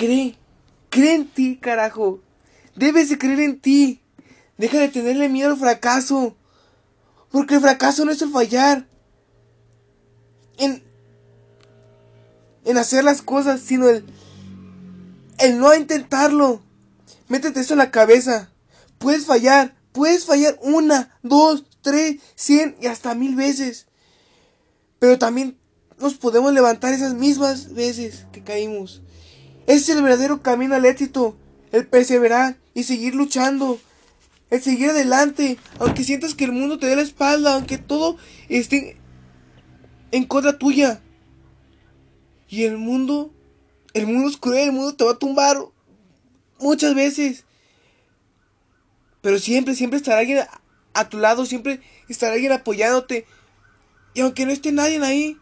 cree. Cree en ti, carajo. Debes de creer en ti. Deja de tenerle miedo al fracaso. Porque el fracaso no es el fallar. En, en hacer las cosas, sino el, el no intentarlo. Métete eso en la cabeza. Puedes fallar. Puedes fallar una, dos, tres, cien y hasta mil veces. Pero también nos podemos levantar esas mismas veces que caímos. Es el verdadero camino al éxito. El perseverar y seguir luchando. El seguir adelante. Aunque sientas que el mundo te dé la espalda. Aunque todo esté en contra tuya. Y el mundo. El mundo es cruel. El mundo te va a tumbar. Muchas veces. Pero siempre, siempre estará alguien a, tu lado. Siempre estará alguien apoyándote. Y aunque no esté nadie ahí.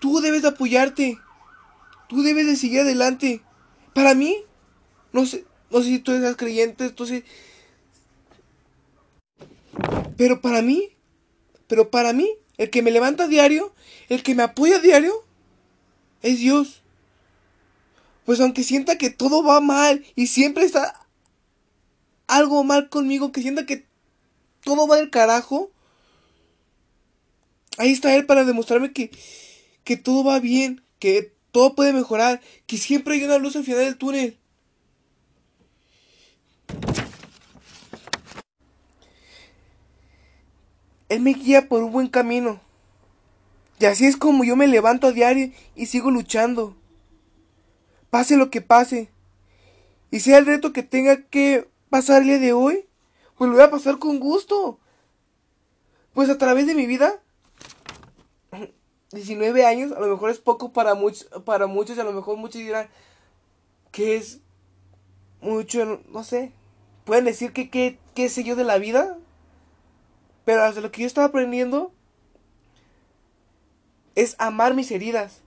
Tú debes de apoyarte. Tú debes de seguir adelante. Para mí. No sé. No sé si tú eres creyente. Entonces. Pero para mí. Pero para mí. El que me levanta diario. El que me apoya diario. Es Dios. Pues aunque sienta que todo va mal. Y siempre está algo mal conmigo. Que sienta que todo va del carajo. Ahí está Él para demostrarme que, que todo va bien. Que todo puede mejorar. Que siempre hay una luz al final del túnel. Él me guía por un buen camino. Y así es como yo me levanto a diario y sigo luchando. Pase lo que pase. Y sea el reto que tenga que pasar el día de hoy, pues lo voy a pasar con gusto. Pues a través de mi vida, 19 años, a lo mejor es poco para, muchos para muchos, y a lo mejor muchos dirán que es mucho, no sé. Pueden decir que qué sé yo de la vida, pero hasta lo que yo estaba aprendiendo es amar mis heridas.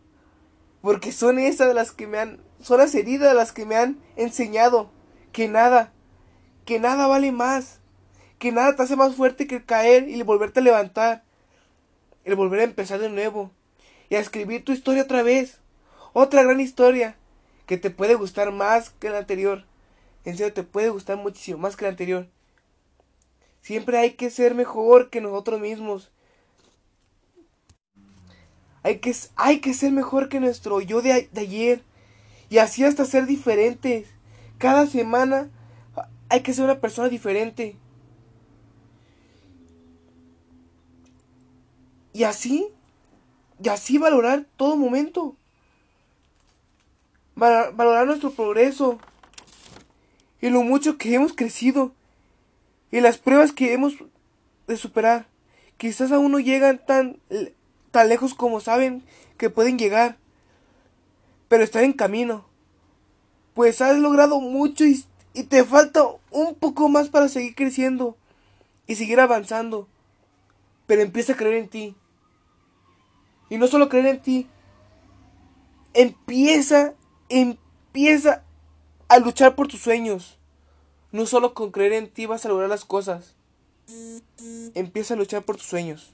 Porque son esas las que me han, son las heridas las que me han enseñado que nada, que nada vale más, que nada te hace más fuerte que caer y volverte a levantar, el volver a empezar de nuevo y a escribir tu historia otra vez, otra gran historia que te puede gustar más que la anterior. En serio, te puede gustar muchísimo más que la anterior. Siempre hay que ser mejor que nosotros mismos. Hay que, hay que ser mejor que nuestro yo de, de ayer. Y así hasta ser diferentes. Cada semana hay que ser una persona diferente. Y así, y así valorar todo momento. Valorar nuestro progreso. Y lo mucho que hemos crecido y las pruebas que hemos de superar. Quizás aún no llegan tan, tan lejos como saben que pueden llegar, pero están en camino. Pues has logrado mucho y, y te falta un poco más para seguir creciendo y seguir avanzando. Pero empieza a creer en ti. Y no solo creer en ti, empieza, empieza a luchar por tus sueños. No solo con creer en ti vas a lograr las cosas. Empieza a luchar por tus sueños.